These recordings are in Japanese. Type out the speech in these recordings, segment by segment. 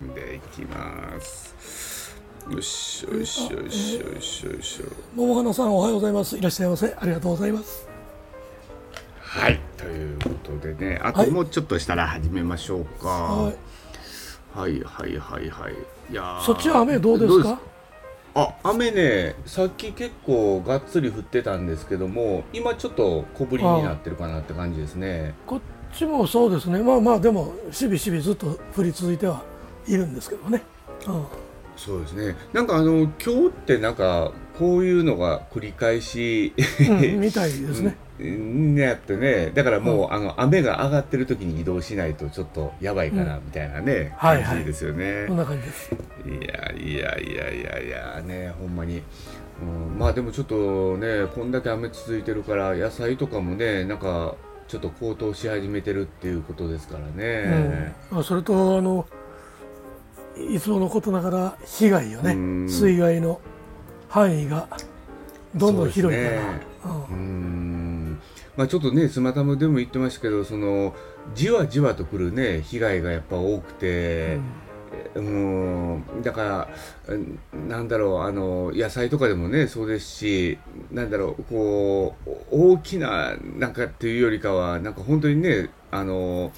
でいきます。よしよしよしよしよしよ桃花さんおはようございます。いらっしゃいませ。ありがとうございます。はいということでねあはい。ともうちょっとしたら始めましょうか、はい。はいはいはいはい。いやー。そっちは雨どうですか？あ雨ねさっき結構がっつり降ってたんですけども今ちょっと小降りになってるかなって感じですね。こっちもそうですね。まあまあでもしびしびずっと降り続いてはいるんですけどね、うん、そうですね。なんかあの今日ってなんかこういうのが繰り返しうん、みたいですね。ねやってね。だからもう、あの雨が上がってる時に移動しないとちょっとやばいかなみたいなね、はいはい。感じですよね、こんな感じです。いやいやいやいやいやねほんまに、うん、まあでもちょっとねこんだけ雨続いてるから野菜とかもねなんかちょっと高騰し始めてるっていうことですからね、うん、それとあのいつものことながら被害よね、うん。水害の範囲がどんどん広いから、ね。うん。まあちょっとねスマタムでも言ってましたけどそのじわじわとくるね被害がやっぱ多くて、うん、だからうんなんだろうあの野菜とかでもねそうですしなんだろうこう大きななんかっていうよりかはなんか本当にねあの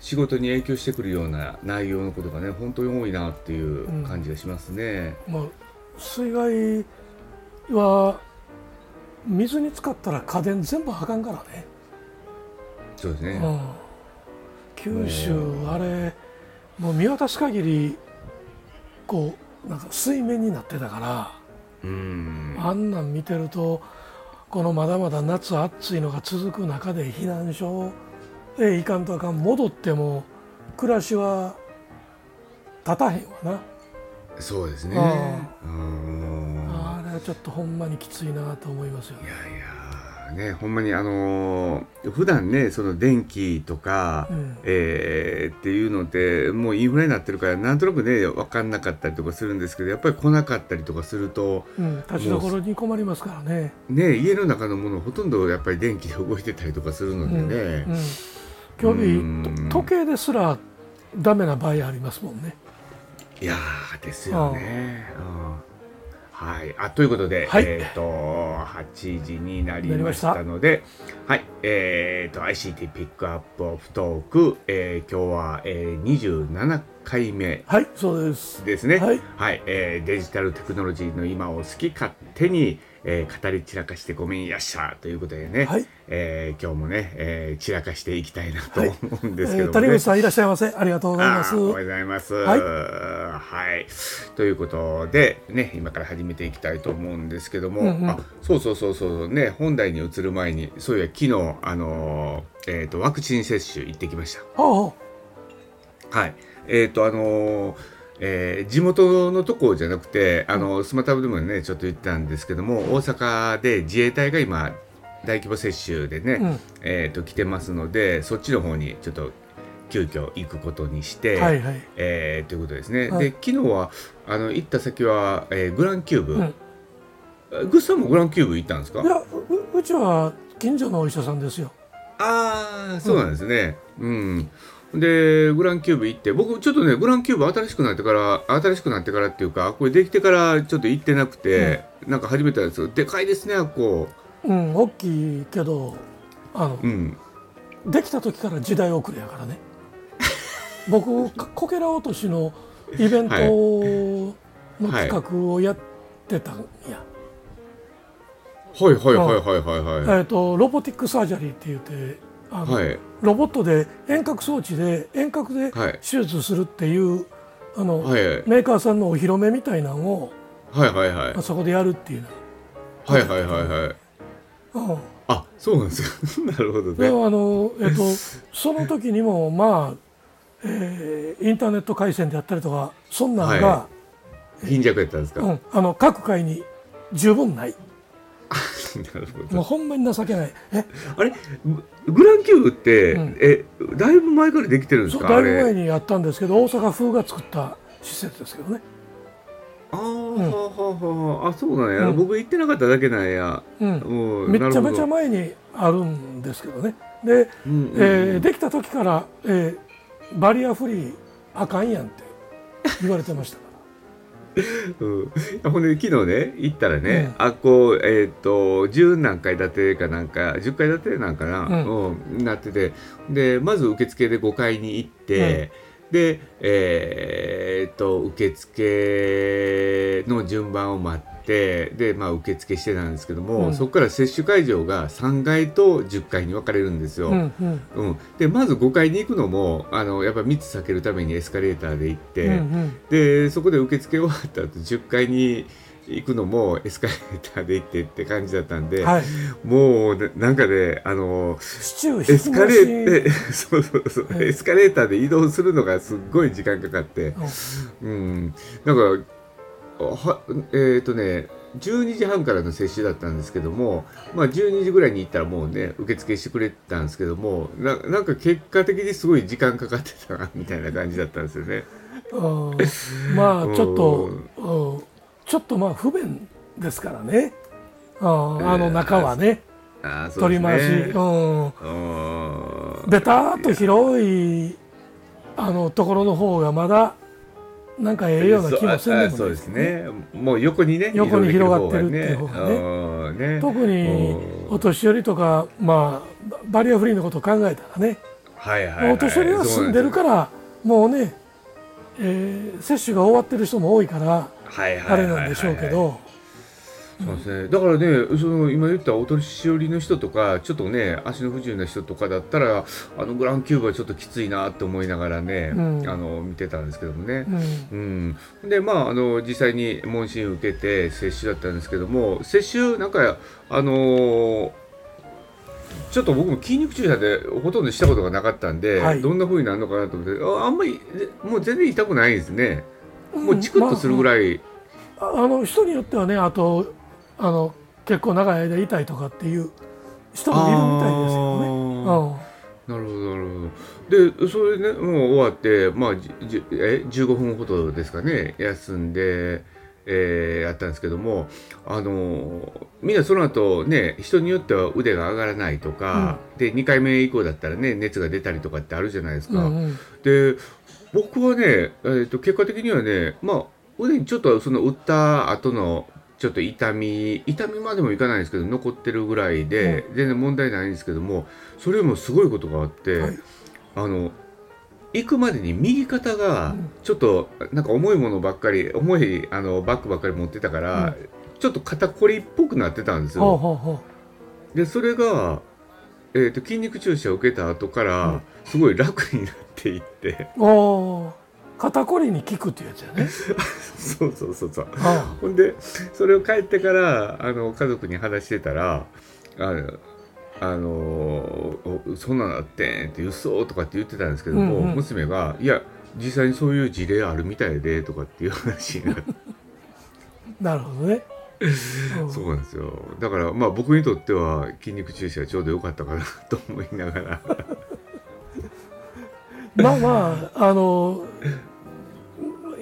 仕事に影響してくるような内容のことがね本当に多いなっていう感じがしますね。まあ、水害は水に浸かったら家電全部あかんからね、そうですね。うん、九州あれもう見渡す限りこうなんか水面になってたからうん。あんなん見てるとこのまだまだ夏暑いのが続く中で避難所へ行かんとあかん。戻っても暮らしは立たへんわな。そうですね。あうん。あれはちょっとほんまにきついなと思いますよいねやいやねほんまにあのー普段ねその電気とか、うん。えーっていうのでもうインフレになってるからなんとなくね分かんなかったりとかするんですけどやっぱり来なかったりとかするとうん、立ちどころに困りますからね。ね家の中のものほとんどやっぱり電気で動いてたりとかするのでね、うん、今うん日時計ですらダメな場合ありますもんね。いやーですよね。うんはい、あということで、はいえっ、と8時になりましたので、はい、えっ、と ICT ピックアップオフトーク、えー今日は、えー、27回目はい、そうです。ですね。はいえーデジタルテクノロジーの今を好き勝手に、えー語り散らかしてごめんやっしゃということでね、はいえー今日もね、えー散らかしていきたいなとはい思うんえですけどもね。ー谷口さんいらっしゃいませ。ありがとうございますおはようございます。ははいい。ということで、ね、今から始めていきたいと思うんですけども、うんうんあそうそうそうそう、ね、本題に移る前に、そういや、昨日、あのーえっ、と、ワクチン接種行ってきました。ほはい。えっ、と、あのーえー地元のとこじゃなくて、あのスマタブでもね、ちょっと言ったんですけども、大阪で自衛隊が今、大規模接種でね、うんえっ、と、来てますので、そっちの方にちょっと急遽行くことにして、うはいはい。えーということですね。はいで昨日はあの行った先は、えーグランキューブ。うんグッさんもグランキューブ行ったんですか？いやううちは近所のお医者さんですよ。ああそうなんですね。うん。でグランキューブ行って僕ちょっとねグランキューブ新しくなってから新しくなってからっていうかこれできてからちょっと行ってなくて、なんか初めてなんですけどでかいですねあっこ。うん、大きいけどあの、うん。できた時から時代遅れやからね。僕かこけら落としのイベントの企画をやってたんや。はい。はい。はい。はい。はい。はえっ、と robotic surgery って言ってあの、いはい。ロボットで遠隔装置で遠隔ではい。手術するっていう、あの、はいメーカーさんのお披露目みたいなのをはいはいはい。あそこでやるっていう。の。はいはいはいはい。うん。あそうなんですよ なるほどでねあの、えっと、その時にもまあ、えーインターネット回線であったりとかそんなんが、は貧弱やったんですか、うん、あの各界に十分ないもうほんまに情けない。え？あれ？ググランキューブって、うん。えだいぶ前からできてるんですそうだいぶ前にやったんですけど大阪風が作った施設ですけどね、ああはあはああそうなんや、うん。僕行ってなかっただけなんや。うん、もうめっちゃめちゃ前にあるんですけどね。で、うんうんえーできた時から、えーバリアフリーあかんやんって言われてましたかうん、ほんで昨日ね行ったらね、あこうえっ、と10何階建てかなんか10階建てなんかな、ううんなっててでまず受付で5階に行って、でえっ、と受付の順番を待ってでまあ受付してたんですけども、うん。そこから接種会場が3階と10階に分かれるんですよ。ら、うんうん。うん、でまず5階に行くのもあのやっぱ密避けるためにエスカレーターで行って、うんうん。でそこで受付終わった後10階に行くのもエスカレーターで行ってって感じだったんで、はい、もうねなんかねあのエスカレーーター そうそうそう、うん。エスカレーターで移動するのがすっごい時間かかって、うん、なんかはえっ、とね12時半からの接種だったんですけども、まあ、12時ぐらいに行ったらもうね受付してくれてたんですけどもななんか結果的にすごい時間かかってたなみたいな感じだったんですよね。うんまあちょっと、うん、ちょっとまあ不便ですからね、うん、あの中はね、あーそうです取り回し、ね。うん、うんベターっと広いあのところの方がまだなんかええような気もせんでもないそうですね。もう横にね、横に広がってるっていう方方がね。がね。うん特にお年寄りとか、まあ、バリアフリーのことを考えたらね、はいはいはい、お年寄りは住んでるからもうね、えー接種が終わってる人も多いからら、はいはい。あれなんでしょうけど、そうですね。だからね、その今言ったお年寄りの人とか、ちょっとね、足の不自由な人とかだったら、あのグランキューブはちょっときついなって思いながらね、うん。あの見てたんですけどもね。うん。うん、でまああの実際に問診受けて接種だったんですけども接種なんかあのーちょっと僕も筋肉注射でほとんどしたことがなかったんで、はい。どんな風になるのかなと思ってああんまりえもう全然痛くないですね。もうチクッとするぐい、らい、まああの人によってはねあとあの結構長い間痛いとかっていう人もいるみたいですよね。うん。なるほどなるほど。でそれねもう終わってまあじじえ15分ほどですかね休んで、えーやったんですけどもあのーみんなその後ね人によっては腕が上がらないとか、で2回目以降だったらね熱が出たりとかってあるじゃないですか。うんうん。で僕はね、えー、と結果的にはねまあ腕にちょっとその打った後のちょっと痛み痛みまでもいかないんですけど残ってるぐらいで、全然問題ないんですけどもそれよりもすごいことがあって、はい。あの行くまでに右肩がちょっとなんか重いものばっかり重いあのバッグばっかり持ってたから、ちょっと肩こりっぽくなってたんですほうよ。ほうほでそれが、えー、と筋肉注射を受けた後かうん。らすごい楽になっていって、肩こりに効くっていうやつやね。そうそうそうそう。あほんでそれを帰ってからあの家族に話してたら「あのあのおそんなのあってん」って「嘘」とかって言ってたんですけども、うんうん。娘が「いや実際にそういう事例あるみたいで」とかっていう話になって。なるほどね。うん。そうなんですよ。だからまあ僕にとっては筋肉注射はちょうどよかったかなと思いながら。まあまああの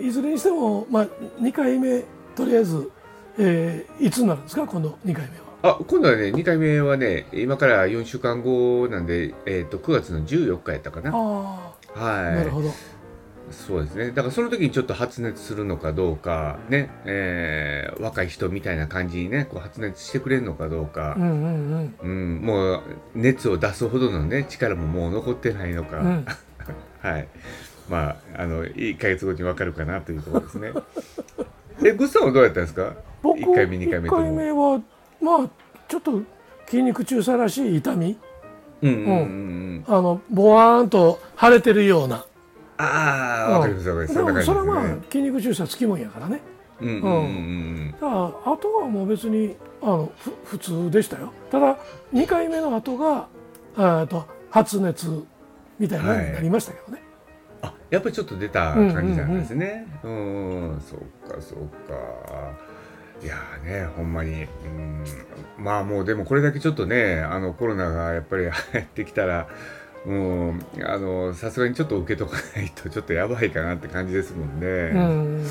いずれにしても、まあ、2回目とりあえず、えーいつになるんですか？今度2回目は。あ今度はね2回目はね今から4週間後なんで、えー、と9月の14日やったかなあはいあなるほど。そうですね。だからその時にちょっと発熱するのかどうか、ね、えー若い人みたいな感じにね、こう発熱してくれるのかどうかう、んうんうん、もう熱を出すほどのね、力ももう残ってないのか、うん。う んはい。まあ、あの、1ヶ月後に分かるかなというところですね。え、グッさんはどうやったんですか？僕 ?1 回目、2回目と一回も。目はまあちょっと筋肉注射らしい痛みうんうんうんうん。あのボワーンと腫れてるようなああ、わかりますわかります。でもそれはまあ。筋肉注射つきもんやからねうんうんうんうん。だからあとはもう別にあのふ普通でしたよただ2回目の後がえーと発熱みたいなのになりましたけどね、あやっぱりちょっと出た感じなんですね。うんそうかそうか。いやーねほんまに、うん、まあもうでもこれだけちょっとねあのコロナがやっぱり入ってきたら。うん、あのさすがにちょっと受けとかないとちょっとやばいかなって感じですもんね。うん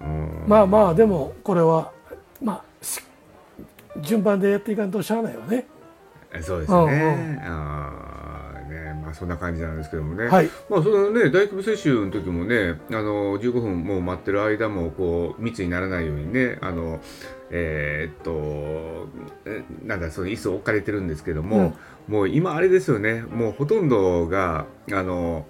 うんまあまあでもこれはまあし順番でやっていかんとしゃあないわねそうですね。うんうんああそんな感じなんですけどもね、はい。まあそのね大規模接種の時もねあの15分もう待ってる間もこう密にならないようにねあのえーっとえなんだその椅子置かれてるんですけども、もう今あれですよね。もうほとんどがあの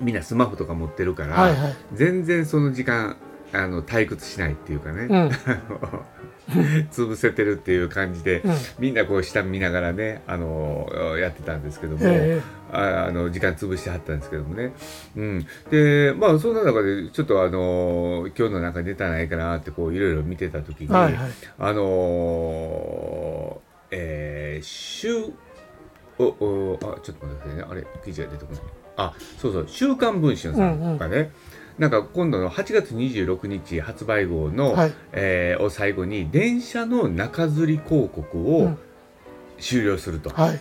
みんなスマホとか持ってるから、はいはい。全然その時間あの退屈しないっていうかね、うん 潰せてるっていう感じで、うん。みんなこう下見ながらねあのやってたんですけども、えああの時間潰してはったんですけどもね、うん、でまあそんな中でちょっとあの今日の中に出たないかなってこういろいろ見てた時に、えはいはい。あのえー、週おおあちょっと待ってくださいね。あれ記事が出てこない。あそうそう「週刊文春」さんがね、なんか今度の8月26日発売号の、はい。えーを最後に電車の中吊り広告うをん。終了すると。はい。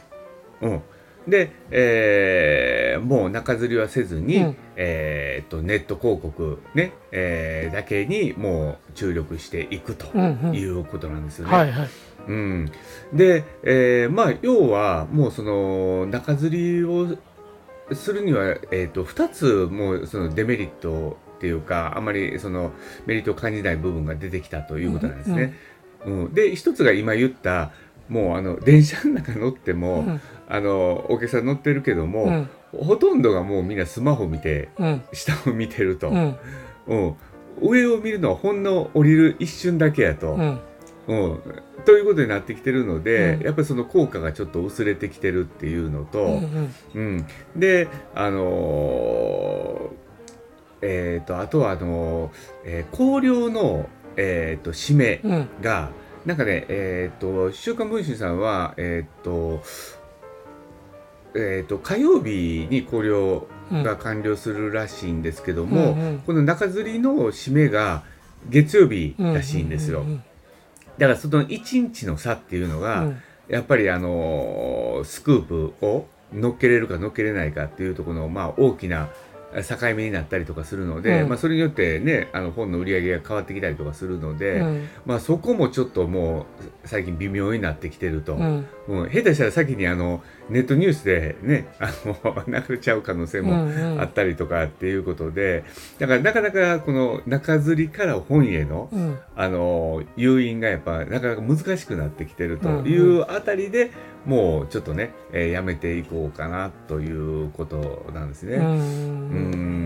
うん、で、えーもう中吊りはせずに、うん。えーっとネット広告、ねえーだけにもう注力していくとうんうん。いうことなんですよね。はいはい。うん、で、えーまあ要はもうその中吊りをするには、えー、と2つもうそのデメリットっていうかあまりそのメリットを感じない部分が出てきたということなんですね。うん。で一つが今言ったもうあの電車の中乗っても、うん。あのお客さん乗ってるけども、うん。ほとんどがもうみんなスマホ見てうん。下を見てると、うん。うん。上を見るのはほんの降りる一瞬だけやと。うん。うん、ということになってきてるので、うん。やっぱりその効果がちょっと薄れてきてるっていうのと、ううん。んうん。であのーえー、とあとはあのーえー綱領の、えー、と締めうん。がなんかねえっ、と「週刊文春」さんはえっ、とえー、と火曜日に綱領うんが完了するらしいんですけども、うんうん。この中吊りの締めが月曜日らしいんですよ。うんだからその1日の差っていうのが、うん。やっぱりあのースクープを乗っけれるか乗っけれないかっていうところの、まあ、大きな境目になったりとかするので、うん。まあ、それによってねあの本の売り上げが変わってきたりとかするので、うん。まあ、そこもちょっともう最近微妙になってきてると、うん。うん。下手したら先にあのネットニュースでねあの 流れちゃう可能性うもんうん。あったりとかっていうことでだからなかなかこの中吊りから本へのうん。あの誘引がやっぱなかなか難しくなってきてるとうんいうあたりで、もうちょっとね、えーやめていこうかなということなんですね。ううん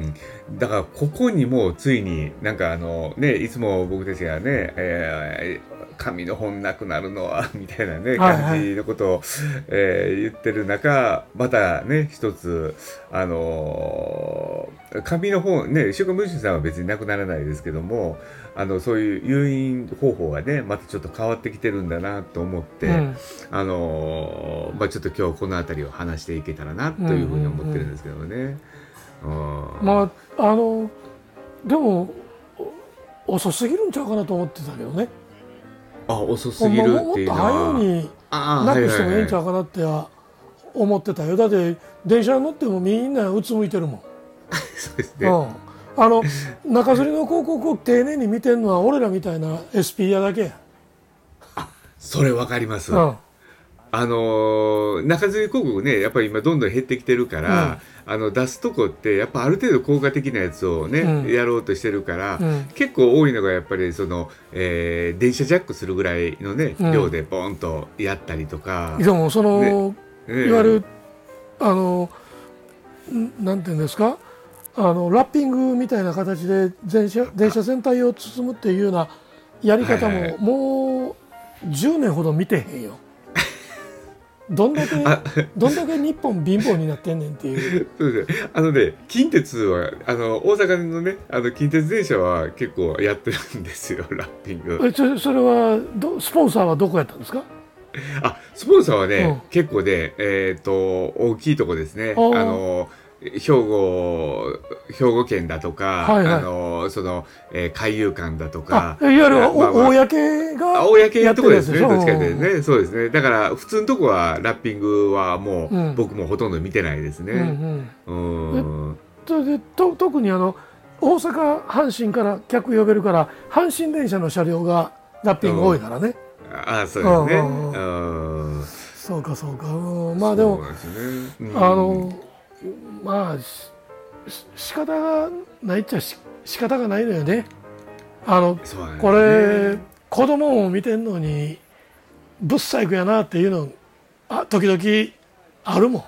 ん。だからここにもうついになんかあのねいつも僕たちがね、えー紙の本なくなるのは みたいなねはいはい。感じのことを、えー言ってる中またね一つあのー紙の本ね週刊文春さんは別になくならないですけどもあのそういう誘引方法がねまたちょっと変わってきてるんだなと思って、うん。あのーまあ、ちょっと今日この辺りを話していけたらなというふうに思ってるんですけどね。うん。まああのでもお遅すぎるんちゃうかなと思ってたけどねあ遅すぎるってとっいうのは。早うにあなくしてもええんちゃううかなっては思ってたよ。だって電車に乗ってもみんなうつむいてるもん、そうですね。うん、あの中吊りの広告を丁寧に見てるのは俺らみたいな SP 屋だけや、それわかります。うんあのー中吊り広告ねやっぱり今どんどん減ってきてるから、あの出すとこってやっぱある程度効果的なやつをね、うん。やろうとしてるから、うん。結構多いのがやっぱりその、えー電車ジャックするぐらいのね、うん。量でボンとやったりとか、でもその、ね。いわゆるあのんなんていうんですか？あのラッピングみたいな形で電車電車全体を包むっていうようなやり方も、はいはいもう10年ほど見てへんよ。どんだけあどんだけ日本貧乏になってんねんっていう。そうですね。あのね、近鉄は、あの、大阪のね、あの、近鉄電車は結構やってるんですよ、ラッピング。えそそれはどスポンサーはどこやったんですか？あ、スポンサーはね、うん結構ね、えっ、と、大きいとこですね。あの、兵庫、兵庫県だとか、はいはい。あの、その、えー海遊館だとかあ、いわゆるお、まあまあ。公があ公のとこですね、やってどっちかるやつでしょというとね。そうですね。だから、普通のとこは、ラッピングはもう、うん。僕もほとんど見てないですうんうね。ん。うん。でと特にあの大阪阪神から客呼べるから阪神電車の車両がラッピング多いからね、ああ、そうですね。うんうんうん。そうかそうか。うん。まあでもね。うん。あのまあ仕方がないっちゃし仕方がないのよね。あのね。これ子供を見てんのにぶっ細工やなっていうのあ時々あるもん。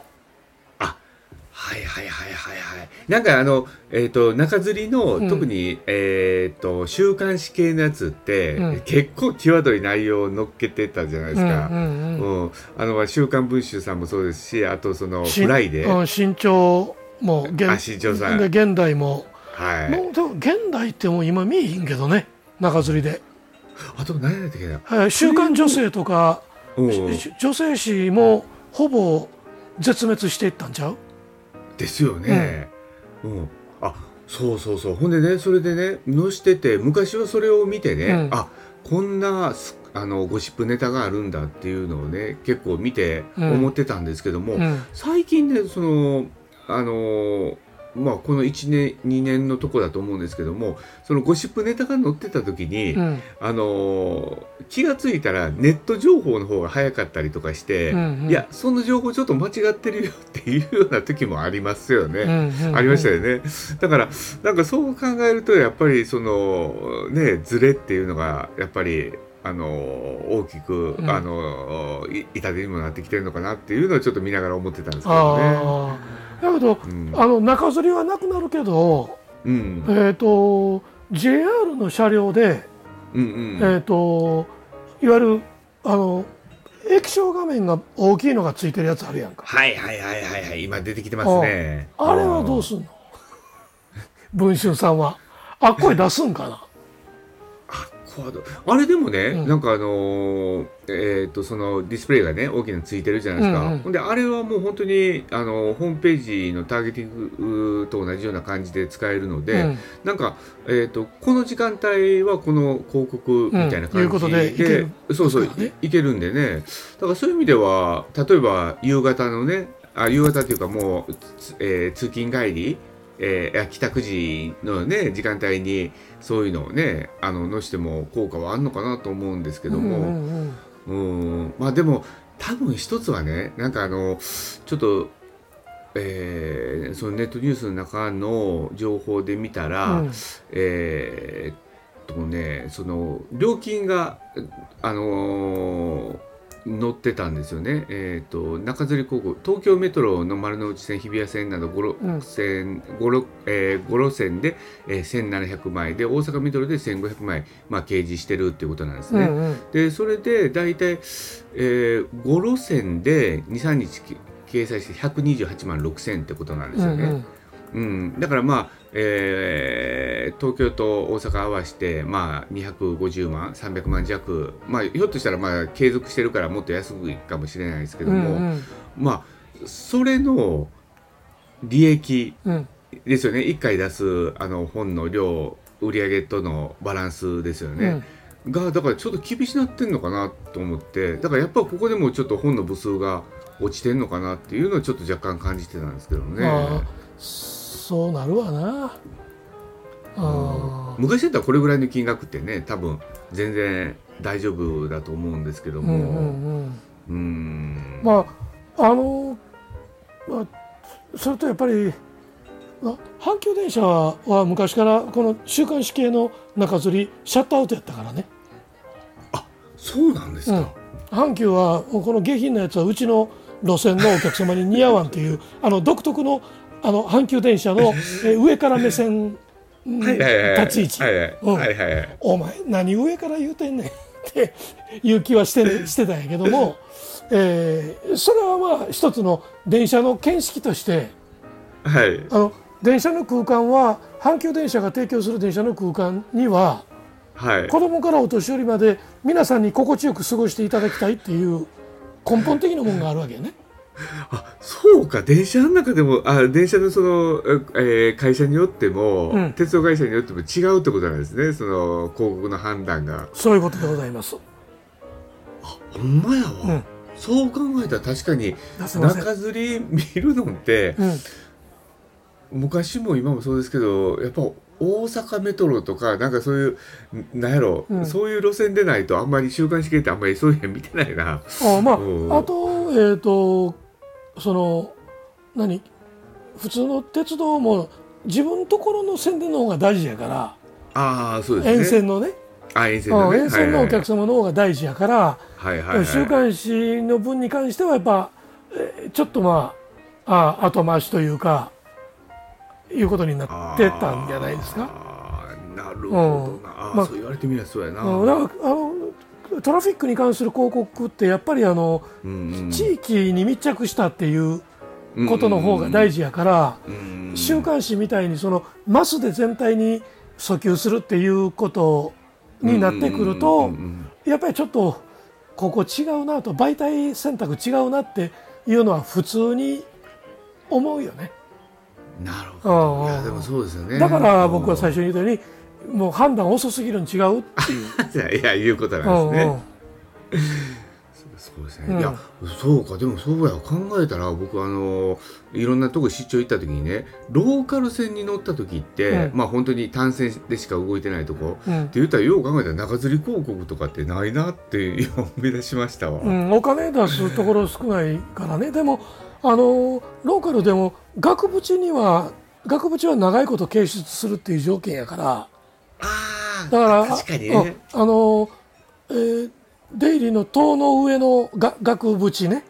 はいはいはいはいはい。なんかあの、えっ、と、中吊りの、うん特に、えっ、と、週刊誌系のやつって、うん結構際どい内容を乗っけてたじゃないですか。うんうんうあの、週刊文春さんもそうですし、あとその、しフライデー。うん新潮も現あ新潮さんで現代も、はい。もうでも現代ってもう今見えへんけどね中吊りで、あと何やったっけな。はい週刊女性とか、うんし女性誌もほぼ絶滅していったんちゃう？ですよね。うん。あ、そうそうそう。ほんでね、それでね、のしてて、昔はそれを見てね、うんあ、こんなす、あの、ゴシップネタがあるんだっていうのをね、結構見てうん思ってたんですけども、うん最近ね、その、あの、まあ、この1年、2年のとこだと思うんですけども、そのゴシップネタが載ってた時に、うんあの気がついたらネット情報の方が早かったりとかして、うんうんいやその情報ちょっと間違ってるよっていうような時もありますよね。うんうんありましたよね。だからなんかそう考えるとやっぱりそのねズレっていうのがやっぱりあの大きく、うんあのい痛手にもなってきてるのかなっていうのをちょっと見ながら思ってたんですけどね。だけどうん。あの中吊りはなくなるけど、うん。えっ、と JR の車両で、うんうん。えっ、といわゆるあの液晶画面が大きいのがついてるやつあるやんか。はいはいはいはいはい。今出てきてますね。あれはどうすんの？文春さんは。あ声出すんかな？あれでもね、うん。なんかあのーえっ、とそのディスプレイがね大きなのついてるじゃないですか、うんうんほんであれはもう本当にあのホームページのターゲティングと同じような感じで使えるので、うん。なんか、えー、とこの時間帯はこの広告みたいな感じで,、うんそうそういいけるんでね。だからそういう意味では例えば夕方のねあ夕方っていうかもう、つえー通勤帰りえー帰宅時のね時間帯にそういうのをねあののしても効果はあるのかなと思うんですけども、うんまあでも多分一つはねなんかあのちょっと、えーそのネットニュースの中の情報で見たら、うん。えーっとねその料金があのー載ってたんですよね、えー、と中吊り高校東京メトロの丸の内線日比谷線など 5, うん。路線5路えー5路線で、えー1700枚で大阪メトロで1500枚、まあ、掲示してるっていうことなんですね。うんうん。でそれで大体、えー、5路線で23日き掲載して128万6000ってことなんですよね。うんうん。うん、だからまあ、えー東京と大阪合わせて、まあ、250万300万弱、まあ、ひょっとしたらまあ継続してるからもっと安いかもしれないですけども、うんまあそれの利益うん。ですよね。1回出すあの本の量売上とのバランスですよね。がだからちょっと厳しなってんのかなと思ってだからやっぱここでもちょっと本の部数が落ちてんのかなっていうのをちょっと若干感じてたんですけどね。まあそうなるわな。あー昔だったらこれぐらいの金額ってね多分全然大丈夫だと思うんですけども。まああの、まあ、それとやっぱりまあ阪急電車は昔からこの週刊誌系の中吊りシャットアウトやったからね、そうなんですか、阪急はこの下品なやつはうちの路線のお客様に似合わんというあの独特のあの阪急電車の え上から目線立ち位置、お前何上から言うてんねん。っていう気はして,、ね、してたんやけども、えーそれはまあ一つの電車の見識としてはい。あの電車の空間は阪急電車が提供する電車の空間にははい。子供からお年寄りまで皆さんに心地よく過ごしていただきたいっていう根本的なものがあるわけよね。あそうか。電車の中でもあ電車のその、えー会社によっても、うん。鉄道会社によっても違うってことなんですね。その広告の判断が。そういうことでございます。ほんまやわ、うん。そう考えたら確かに中吊り見るのってうん、昔も今もそうですけどやっぱ大阪メトロとかなんかそういうなんやろ、うん。そういう路線でないとあんまり週刊誌系ってあんまりそういうの見てないな。あまあ、うん。あとえっ、とその何？普通の鉄道も自分のところの宣伝の方が大事やから、ああそうですね。沿線のね。あ沿線のね。うん沿線のお客様の方が大事やから、はいはいはい。はい週刊誌の分に関してはやっぱ、えーちょっとまああ後回しというかいうことになってたんじゃないですか？なるほどな、あーまあそう言われてみればそうやな、うん、だからあのトラフィックに関する広告ってやっぱりあの、地域に密着したっていうことの方が大事やから、うん週刊誌みたいにそのマスで全体に訴求するっていうことになってくると、やっぱりちょっとここ違うなと媒体選択違うなっていうのは普通に思うよね。なるほうんどいやでもそうですよね。だから僕は最初に言ったようにもう判断遅すぎるに違うっていう。初 いやいうことうなんんですね、うんそうですね、うん。いやそうか。でもそうや。考えたら僕あのいろんなとこ出張行った時にねローカル線に乗った時って、うん。まあ本当に単線でしか動いてないとこ。うん。って言ったらよう考えたら中吊り広告とかってないなって今思い出しましたわ、うん、お金出すところ少ないからね。でもあのローカルでも額縁には額縁は長いこと掲出するっていう条件やからああだから確かにね。ああの、えー出入りの塔の上のが額縁ね。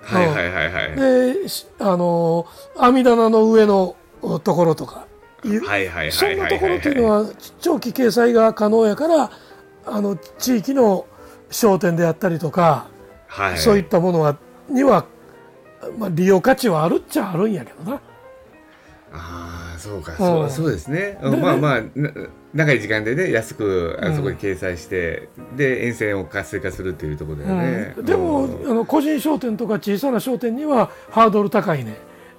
はいはいはいはい。でしあの網棚の上のところとか。はいはいそんはいはない。ところっていうはいのは長期掲載が可能やからあの地域の商店であったりとか、はい。そういったものはには、まあ、利用価値はあるっちゃあるんやけどな。ああそうか。そうそうですね。まあまあな長い時間でね安くあそこに掲載して、で沿線を活性化するっていうところだよね、うん。でもうん。あの個人商店とか小さな商店にはハードル高いね。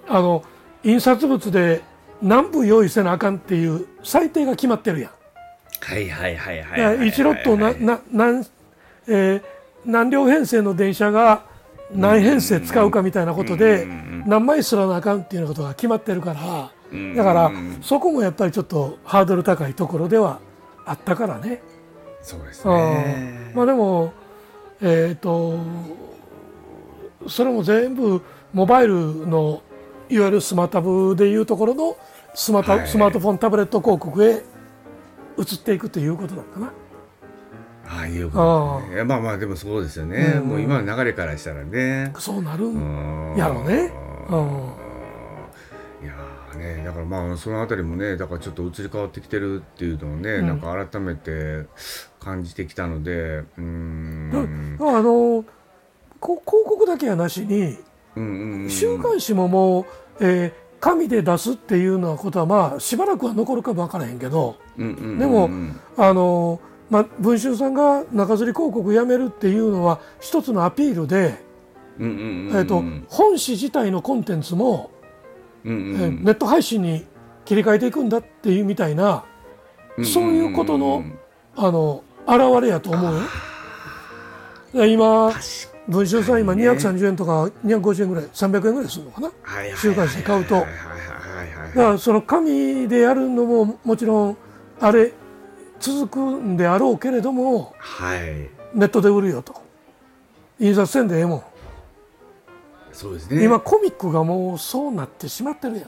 あの印刷物で何部用意せなあかんっていう最低が決まってるやん。はいはいはいはいだから1ロットなな何,、えー何両編成の電車が何編成使うかみたいなことでうんうんうん何枚すらなあかんっていうようなことが決まってるからうんだからうん。そこもやっぱりちょっとハードル高いところではあったからね。そうですね。まあでもえっ、とそれも全部モバイルのいわゆるスマタブでいうところのスマタ、はい。スマートフォンタブレット広告へ移っていくということだったな。ああいうことね。まあまあでもそうですよね、うん。もう今の流れからしたらね。そうなるうんん。やろうね。うんね。だからまあそのあたりもねだからちょっと移り変わってきてるっていうのをね、うん。なんか改めて感じてきたのでうーん。あのこ広告だけやなしに週刊誌ももう、えー紙で出すっていうのはことはまあしばらくは残るかも分からへんけどでもあの、まあ、文春さんが中吊り広告やめるっていうのは一つのアピールで、本誌自体のコンテンツも、うんうん。えーネット配信に切り替えていくんだっていうみたいなそういうことのあの現れやと思う今文春さん今確かにね230円とか250円ぐらい300円ぐらいするのかな？だはいはいはい週刊誌で買うと。はいはいはいはいからその紙でやるのももちろんあれ続くんであろうけれどもはい。ネットで売るよと。印刷せんでええもん、そうですね。今コミックがもうそうなってしまってるやん。い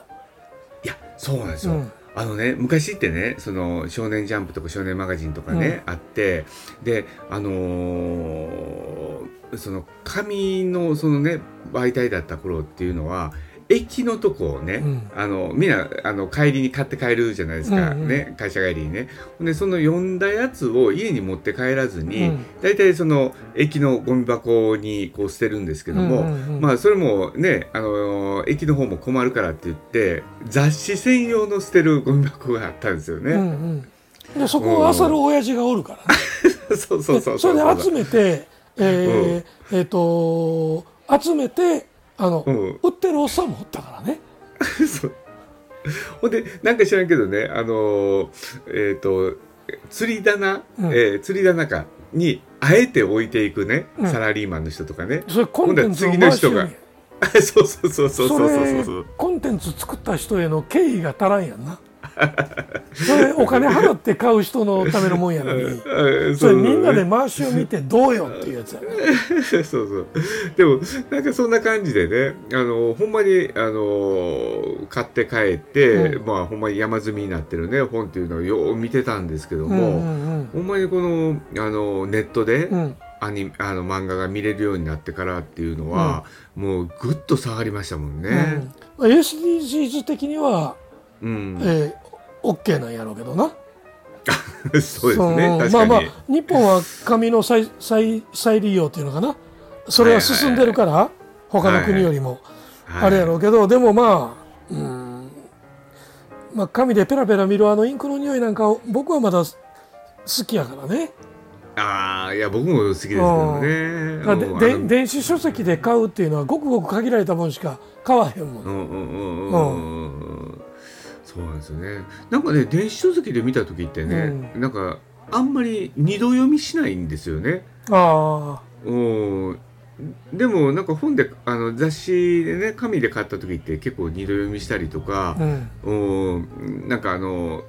やそうなんですよ、うん。あのね昔ってねその少年ジャンプとか少年マガジンとかね、あってであのーその紙のそのね媒体だった頃っていうのは駅のとこをね、うん。あのみんなあの帰りに買って帰るじゃないですか、うんうん。ね会社帰りにね。でその読んだやつを家に持って帰らずに、うん。大体その駅のゴミ箱にこう捨てるんですけども、うんうんうんまあそれもね、あのー駅の方も困るからって言って雑誌専用の捨てるゴミ箱があったんですよね。うんうん。でそこを漁る親父がおるからね。そうそうそうそれで集めてえーえーと集めてあの、うん。売ってるおっさんもおったからね。そう。ほんでなんか知らんけどねあのーえっ、と釣り棚、うん。えー釣り棚かにあえて置いていくね、うん。サラリーマンの人とかね。それコンテンツ次の人が。そうそうそうそうそうそうれそう。コンテンツ作った人への敬意が足らんやんなそれお金払って買う人のためのもんやのに。うん。それみんなで回しを見てどうよっていうやつやね。そうそう。でもなんかそんな感じでねあのほんまにあの買って帰って、うん。まあほんまに山積みになってるね本っていうのをよう見てたんですけども、うんうんほんまにこのあのネットでうん。うんアニあの漫画が見れるようになってからっていうのは、もうぐっと下がりましたもんね。うん、SDGs 的には、うん、えー、OK なんやろうけどな。そうですそねの確かに、まあまあ日本は紙の再再再利用っていうのかな。それは進んでるから、他の国よりも、はいあれやろうけど、でもまあ、うん。まあ、紙でペラペラ見るあのインクの匂いなんかを僕はまだ好きやからね。ああいや僕も好きですけどね。だでで電子書籍で買うっていうのはごくごく限られた分しか買わへんもんうんうんうんうん。うんそうなんですよね。なんかね電子書籍で見た時ってね、なんかあんまり二度読みしないんですよね。あうん。でもなんか本であの雑誌でね紙で買った時って結構二度読みしたりとかあ、う、ん。うん、なんかあの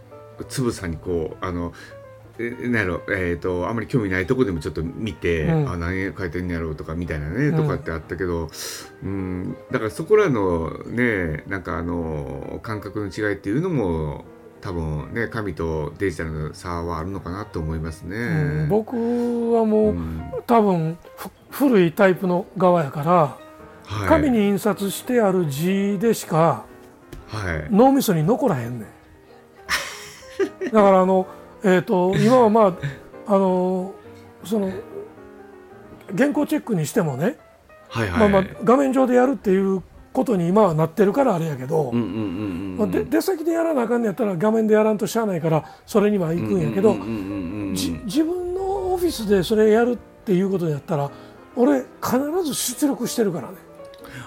つぶさにこうあのえなんやろえー、とあまり興味ないとこでもちょっと見て、うん。あ何書いてんやろうとかみたいなね、うん。とかってあったけど、うん、だからそこらのねなんかあの感覚の違いっていうのも多分ね紙とデジタルの差はあるのかなと思いますね。うん僕はもう、うん。多分ふ古いタイプの側やからはい、紙に印刷してある字でしかはい。脳みそに残らへんねん。だからあの、えー、と今はまああのその原稿チェックにしてもね、はいはい。まあまあ、画面上でやるっていうことに今はなってるからあれやけど、出先でやらなあかんのやったら画面でやらんとしゃあないからそれには行くんやけど、自分のオフィスでそれやるっていうことやったら俺必ず出力してるからね。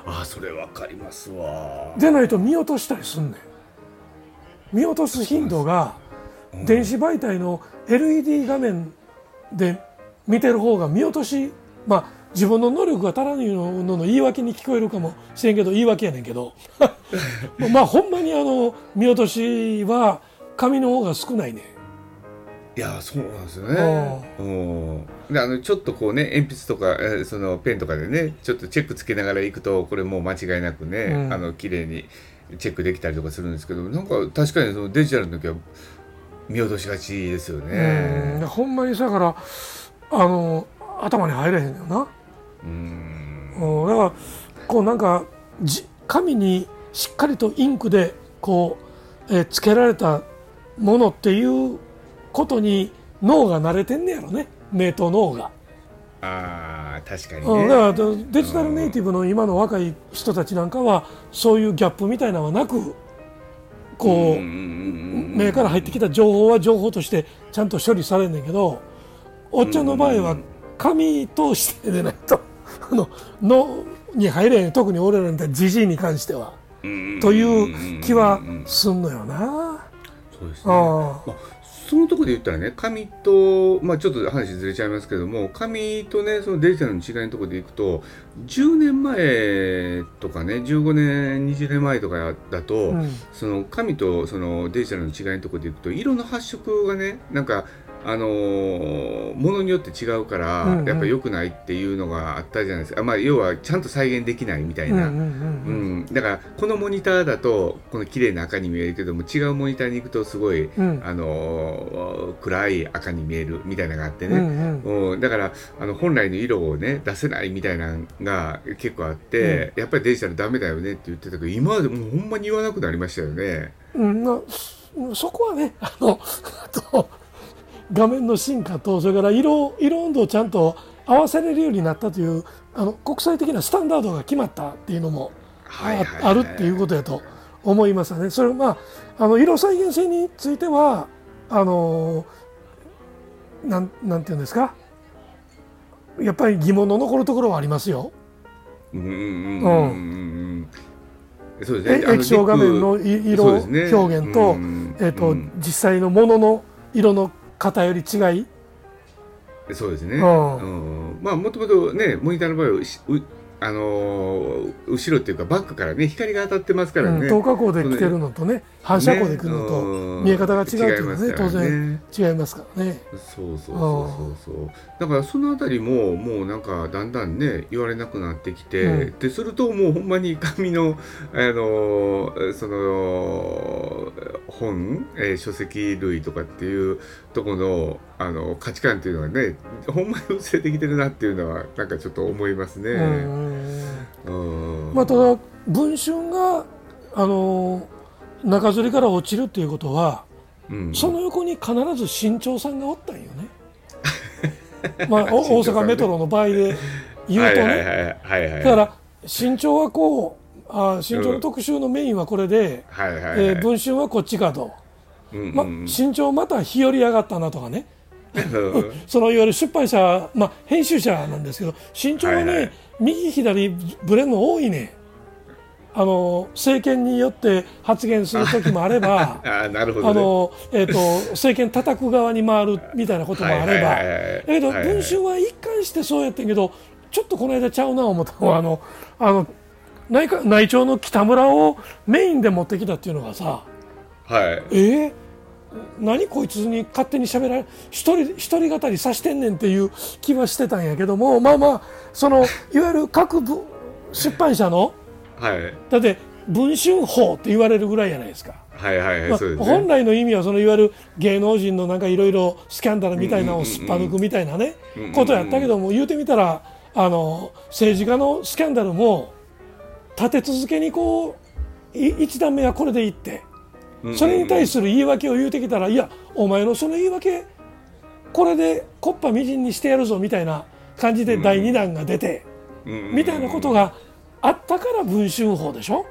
あそれわかりますわでないと見落としたりすんねん。見落とす頻度が電子媒体の LED 画面で見てる方が見落としまあ自分の能力が足らないのの言い訳に聞こえるかもしれんけど言い訳やねんけど。まあほんまにあの見落としは紙の方が少ないね。いやそうなんですよね。うん。であのちょっとこうね鉛筆とかえーそのペンとかでねちょっとチェックつけながら行くとこれもう間違いなくね、うん。あの綺麗にチェックできたりとかするんですけどなんか確かにそのデジタルの時は見落としがちですようんね。ほんまにさからあの頭に入れへんのよな。うんうんだからこうなんかじ紙にしっかりとインクでこう、えーつけられたものっていうことに脳が慣れてんねやろね目と脳が、あー確かにうん、ね。だからデジタルネイティブの今の若い人たちなんかはそういうギャップみたいなのはなくこう、目から入ってきた情報は情報としてちゃんと処理されんねんけどおっちゃんの場合は紙通してでないと あの脳に入れん。特に俺らみたいなじじいに関しては。という気はすんのよな。そうですね。あ、そのところで言ったらね紙と、まあ、ちょっと話ずれちゃいますけども紙とねそのデジタルの違いのところでいくと10年前とかね15年20年前とかだと、うん。その紙とそのデジタルの違いのところでいくと色の発色がねなんかあのーものによって違うから、うんうん。やっぱ良くないっていうのがあったじゃないですか、まあ、要はちゃんと再現できないみたいな。うんだからこのモニターだとこの綺麗な赤に見えるけども違うモニターに行くとすごい、うん。あのー暗い赤に見えるみたいなのがあってうんうね、ん。うん。だからあの本来の色をね出せないみたいなのが結構あって、やっぱりデジタルダメだよねって言ってたけど今までもうほんまに言わなくなりましたよね。うん。なそそこはねあの あと画面の進化とそれから色色温度をちゃんと合わせれるようになったというあの国際的なスタンダードが決まったっていうのもあ,、るっていうことやと思いますよね。それまああの色再現性についてはあのなんなんていうんですか？やっぱり疑問の残るところはありますよ。うんうんうんそうですね。え液晶画面のい色表現と,、うんえーとうん実際のものの色の偏り違い？そうですね。うん。うん。まあもともとねモニターの場合はあのー後ろっていうかバックからね光が当たってますからね、うん、透過光で来てるのとね反射光で来るのとね見え方が違うっていうのはね違いますから当然違いますからね。そうそうそうそうそう。だからそのあたりももうなんかだんだんね言われなくなってきて、うん。でするともうほんまに紙のあのその本、えー書籍類とかっていうとこのあの価値観っていうのはねほんまに薄れてきてるなっていうのはなんかちょっと思いますね。うんうんまあ、ただ文春があの中吊りから落ちるっていうことはうん。その横に必ず新潮さんがおったんよね。まあ、お大阪メトロの場合で言うとね、だから新潮はこうあ新潮の特集のメインはこれで、はいはいはい。えー文春はこっちかと、まうんうん。新潮また日和上がったなとかね。うん。そのいわゆる出版社、まあ、編集者なんですけど新潮はね、はいはい。右左ブレんの多いね。あの政権によって発言する時もあれば あの、えー、と政権叩く側に回るみたいなこともあれば。だけど文春は一貫してそうやってんけどちょっとこの間ちゃうな思ったのはあのあの内閣内調の北村をメインで持ってきたっていうのがさはい。えー、何こいつに勝手に喋られ一人一人語りさしてんねんっていう気はしてたんやけどもまあまあそのいわゆる各部出版社のはい。だって文春法って言われるぐらいじゃないですか。はいはい本ね。来の意味はそのいわゆる芸能人のなんかいろいろスキャンダルみたいなのをすっぱ抜くみたいなねうんうんうん。ことやったけども言うてみたらあの政治家のスキャンダルも立て続けにこうい一段目はこれでいってそれに対する言い訳を言うてきたらいやお前のその言い訳これで木っ端みじんにしてやるぞみたいな感じで第2弾が出てるみたいなことがあったから文春法でしょ？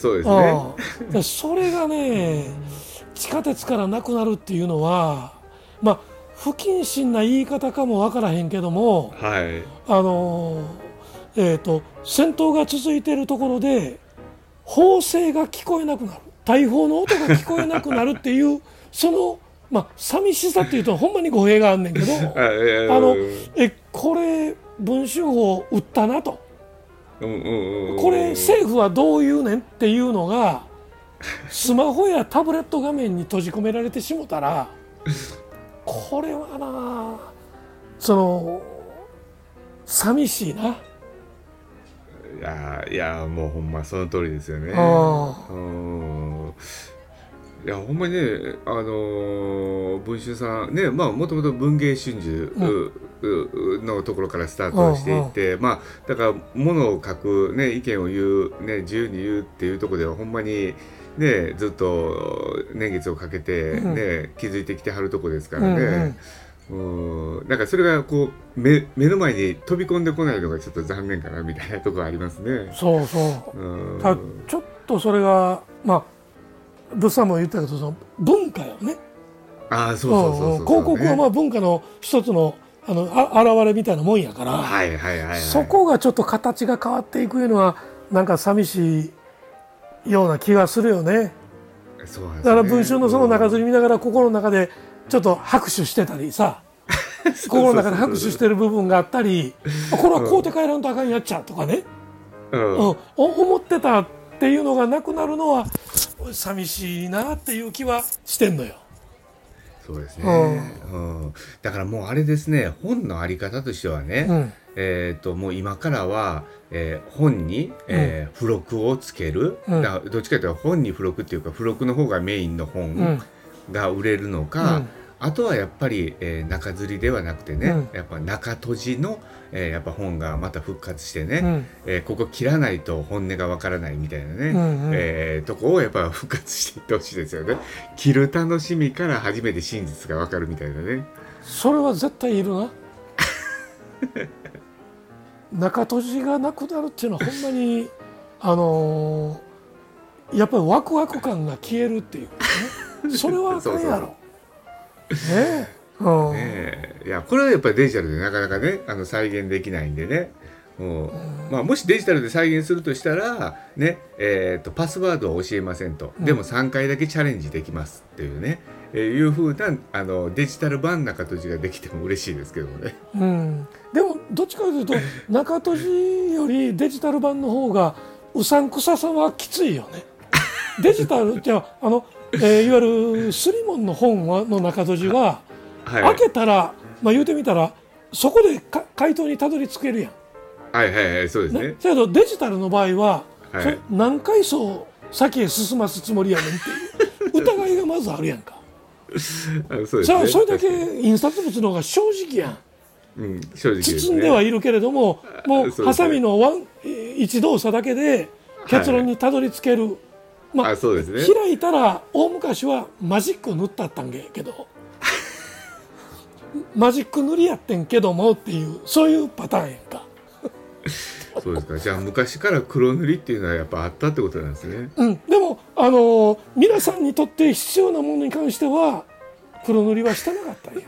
そうですね。それがね地下鉄からなくなるっていうのはまあ不謹慎な言い方かもわからへんけどもはい。あのえー、と戦闘が続いているところで砲声が聞こえなくなる大砲の音が聞こえなくなるっていうその、まあ、寂しさっていうとほんまに語弊があんねんけどあのうんえこれ文春砲撃ったなと。うんうんうんこれ政府はどう言うねんっていうのがスマホやタブレット画面に閉じ込められてしもたらこれはなその寂しいな。いやいやもうほんまその通りですよね。あうん。いやほんまにねあのー文春さんねまあもともと文芸春秋ううのところからスタートしていってまあだからものを書くね意見を言うね自由に言うっていうところではほんまにねずっと年月をかけてね、気づいてきてはるとこですからね。うんなんかそれがこう目目の前に飛び込んでこないのがちょっと残念かなみたいなところありますね。そうそう。うん。ただちょっとそれがまあ物産も言ったけどその文化よね。ああそうそうそうそう広告はまあ文化の一つのあのあ現れみたいなもんやから、はいはいはい、はい、そこがちょっと形が変わっていくいうのはなんか寂しいような気がするよね。そうね。だから文春のその中吊り見ながら心の中でちょっと拍手してたりさ 心の中で拍手してる部分があったりあこれはこうて帰らんとあかんやっちゃとかね、うん。うん、お思ってたっていうのがなくなるのは寂しいなっていう気はしてんのよ。そうですね、うん。だからもうあれですね本のあり方としてはね、うん。えっ、ともう今からは、えー本に、えー付録をつける、うん。だどっちかというと本に付録っていうか付録の方がメインのうん。本が売れるのか、うんあとはやっぱり、えー中吊りではなくてね、うん。やっぱ中閉じの、えーやっぱ本がまた復活してね、うん。えーここ切らないと本音がわからないみたいなね、うんうん。えーとこをやっぱ復活していってほしいですよね。切る楽しみから初めて真実がわかるみたいなね。それは絶対いるな。中閉じがなくなるっていうのはほんまにあのーやっぱりワクワク感が消えるっていうかね。それはあかんやろ。ね。ねえ。いやこれはやっぱりデジタルでなかなかねあの再現できないんでね。もうまあ、もしデジタルで再現するとしたら、ねえー、とパスワードは教えませんと、うんでも3回だけチャレンジできますっていうね、えーいうふうなあのデジタル版中閉じができても嬉しいですけどもね。うん、でもどっちかというと中閉じよりデジタル版の方がうさんくささはきついよね。デジタルってあの、えー、いわゆるスリモンの本の中閉じは、はい、開けたら、まあ、言うてみたらそこでか回答にたどり着けるやん。はいはいはいそうですね。ね。だけどデジタルの場合は、はい、何回そう先へ進ますつもりやねんっていう。疑いがまずあるやんか。そうですね、それだけ印刷物の方が正直やん。うん、正直、ね、包んではいるけれどももうハサミのワン一動作だけで結論にたどり着ける、はい、まあそうですね、開いたら大昔はマジック塗ったったんけど。マジック塗りやってんけどもっていうそういうパターンやんか。そうですか。じゃあ昔から黒塗りっていうのはやっぱあったってことなんですね。うん、でもあのー、皆さんにとって必要なものに関しては黒塗りはしてなかったんや。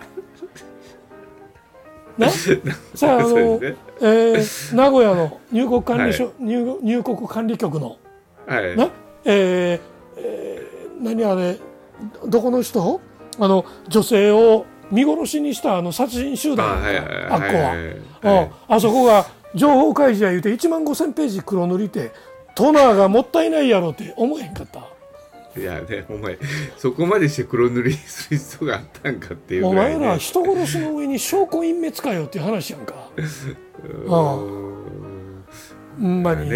な？さああの、ね、えー、名古屋の入国管理所、はい、入入国管理局の、はい、な？えー、えー、何あれどこの人？あの女性を見殺しにしたあの殺人集団。あ,、はいはい、あっこは、あそこが情報開示や言うて1万5,000ページ黒塗りてトナーがもったいないやろって思えへんかった。いやねお前そこまでして黒塗りする必要があったんかっていうぐらい、ね、お前ら人殺しの上に証拠隠滅かよっていう話やんか。ああほんまに、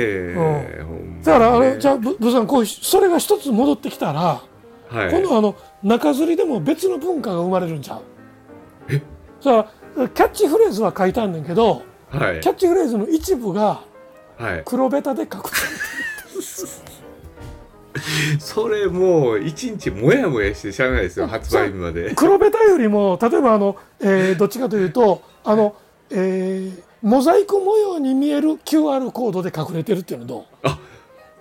だからあれじゃあブさんこうそれが一つ戻ってきたら、はい、今度あの中吊りでも別の文化が生まれるんちゃう？え？さあキャッチフレーズは書いてあるんだけど、はい、キャッチフレーズの一部が黒ベタで書くされてる、それもう一日もやもやしてしゃあないですよ発売日まで。黒ベタよりも例えばあの、えー、どっちかというとあの、えー、モザイク模様に見える QR コードで隠れてるっていうのどう？あ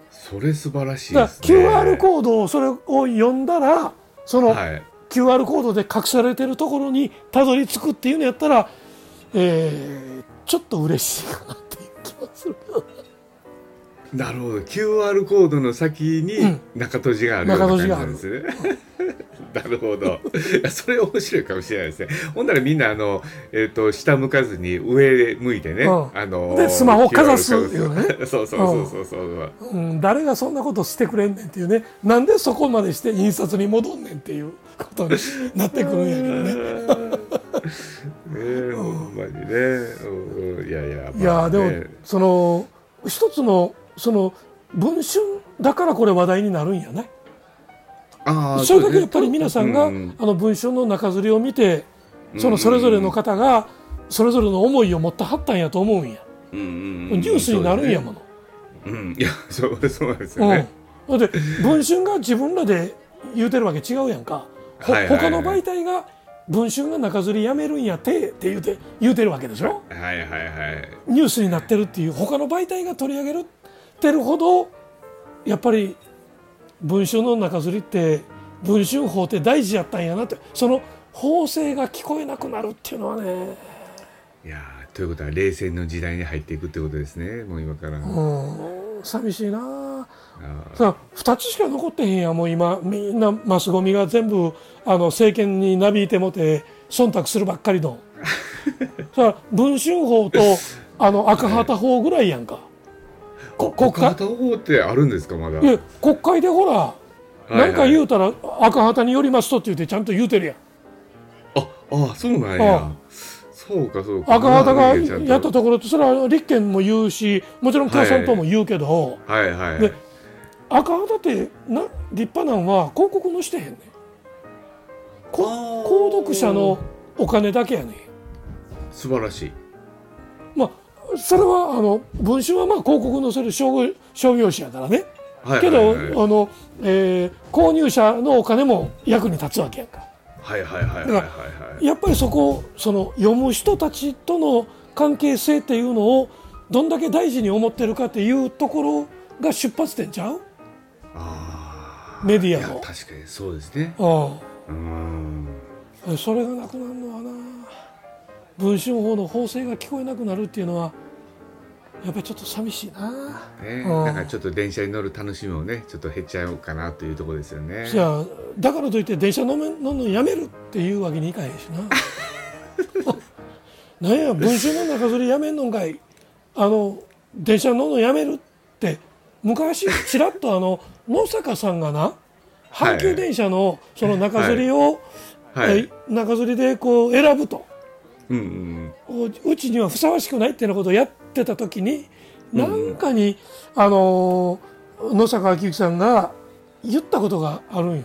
それ素晴らしいですね。QR コードをそれを読んだらその、はい、QR コードで隠されてるところにたどり着くっていうのやったら、えー、ちょっと嬉しいかなっていう気もする。けどなるほど QR コードの先に中閉じがあるような感じなんですね。なるほど。それ面白いかもしれないですね。ほんならみんなあの、えっ、ー、と下向かずに上向いてね、うん、あのでスマホかざすよね。そうそうそうそうそう、うん、誰がそんなことしてくれんねんっていうね。なんでそこまでして印刷に戻んねんっていうことになってくるんやけどね。ね ほんまにね。うん、いやいや、まあね、いやでもその一つのその文春だからこれ話題になるんやね。あそれだけやっぱり皆さんが、うん、あの文春の中吊りを見てそのそれぞれの方がそれぞれの思いを持ってはったんやと思うんや。うんうんうん、ニュースになるんやもの。うね、うん、いやそうそうですよね。うん、で文春が自分らで言うてるわけ違うやんか。はいはいはい、他の媒体が文春が中吊りやめるんやてって言うて言うてるわけでしょ？はいはいはい。ニュースになってるっていう他の媒体が取り上げるってるほどやっぱり文春の中吊りって文春法って大事やったんやなって。その法制が聞こえなくなるっていうのはね。いやということは冷戦の時代に入っていくってことですね。もう今からうん。寂しいなさ2つしか残ってへんやもう今。みんなマスゴミが全部あの政権になびいてもて忖度するばっかりの。さ文春法とあの赤旗法ぐらいやんか、国会？赤旗法ってあるんですかまだ国会でほら何、か言うたら赤旗によりますとって言ってちゃんと言うてるやん。ああそうなんや。そうかそうか。赤旗がやったところってそれは立憲も言うしもちろん共産党も言うけど、はい。はい、で赤旗ってな立派なんは広告載してへん。ねん購読者のお金だけやねん。素晴らしい。まあそれはあの文春はまあ広告載せる商商業誌やからね、けどあの、えー、購入者のお金も役に立つわけやんか。はいはいはいはいはいやっぱりそこその読む人たちとの関係性っていうのをどんだけ大事に思ってるかっていうところが出発点ちゃう？あメディアの。確かにそうですね。うん。それがなくなるのはな文春法の法制が聞こえなくなるっていうのはやっぱりちょっと寂しいな、ね、うん、だからちょっと電車に乗る楽しみもねちょっと減っちゃうかなというところですよね。じゃあだからといって電車乗るのやめるっていうわけにいかへんしな。なんや文春の中吊りやめんのんかい。あの電車乗るのやめるって昔ちらっとあの野坂さんがな阪急電車のその中吊りを、はいえ中吊りでこう選ぶとうんうんううちにはふさわしくないっていうことをやってた時になんかに、あのー野坂昭之さんが言ったことがあるんよ。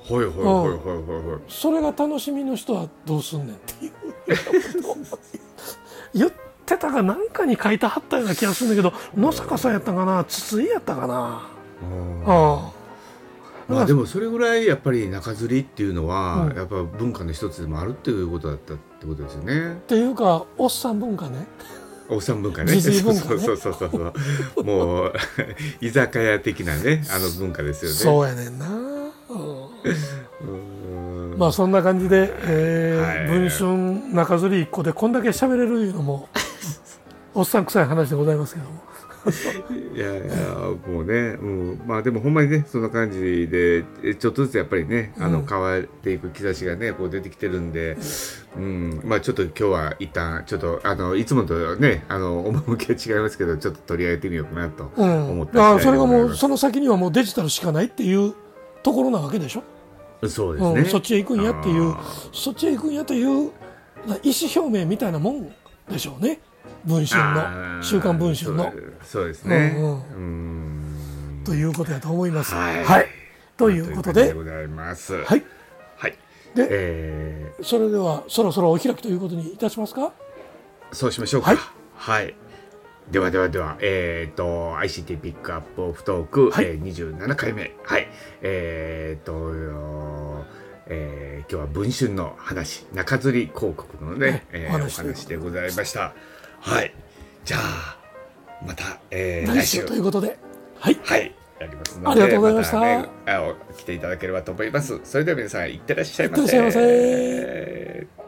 ほいほいほいほいほいほい。それが楽しみの人はどうすんねんっていう 言ってたかなんかに書いてはったような気がするんだけど野坂さんやったかな？筒井やったかな？あー。あまあでもそれぐらいやっぱり中吊りっていうのは、うん。やっぱ文化の一つでもあるっていうことだったってことですよね。っていうかおっさん文化ね。おっさん文化ね。化ね。そうそうそうそう。そうもう 居酒屋的なねあの文化ですよね。そうやねんな、まあそんな感じで、えーはい。文春中吊り1個でこんだけ喋れるいうのも おっさん臭い話でございますけどもいやいやもうね、うん、まあでもほんまにねそんな感じでえちょっとずつやっぱりねあのうん。変わっていく兆しがねこう出てきてるんで、うん、まあちょっと今日は一旦ちょっとあのいつもとねあの趣は違いますけどちょっと取り上げてみようかなとうん。思ったあそれがもうそその先にはもうデジタルしかないっていうところなわけでしょ、そうですね、うん、そっちへ行くんやっていうあそっちへ行くんやという意思表明みたいなもんでしょうね文春ーの「週刊文春の。そうですね。うんうん。うん」ということやと思います。はい。ということで。でございます。はい、はい。でえー。それではそろそろお開きということにいたしますか？そうしましょうか。はい。はい。ではではでは、えっ、と、ICT ピックアップオフトーク、はい。えー、27回目。はい。えっ、と、えー今日は文春の話、中吊り広告のね、ねえーお話でございました。はい。じゃあ、また、えー来週ということではいはい。やりますありがとうございましたたね、来ていただければと思います。それでは皆さん、いってらっしゃいませ。いってらっしゃいませ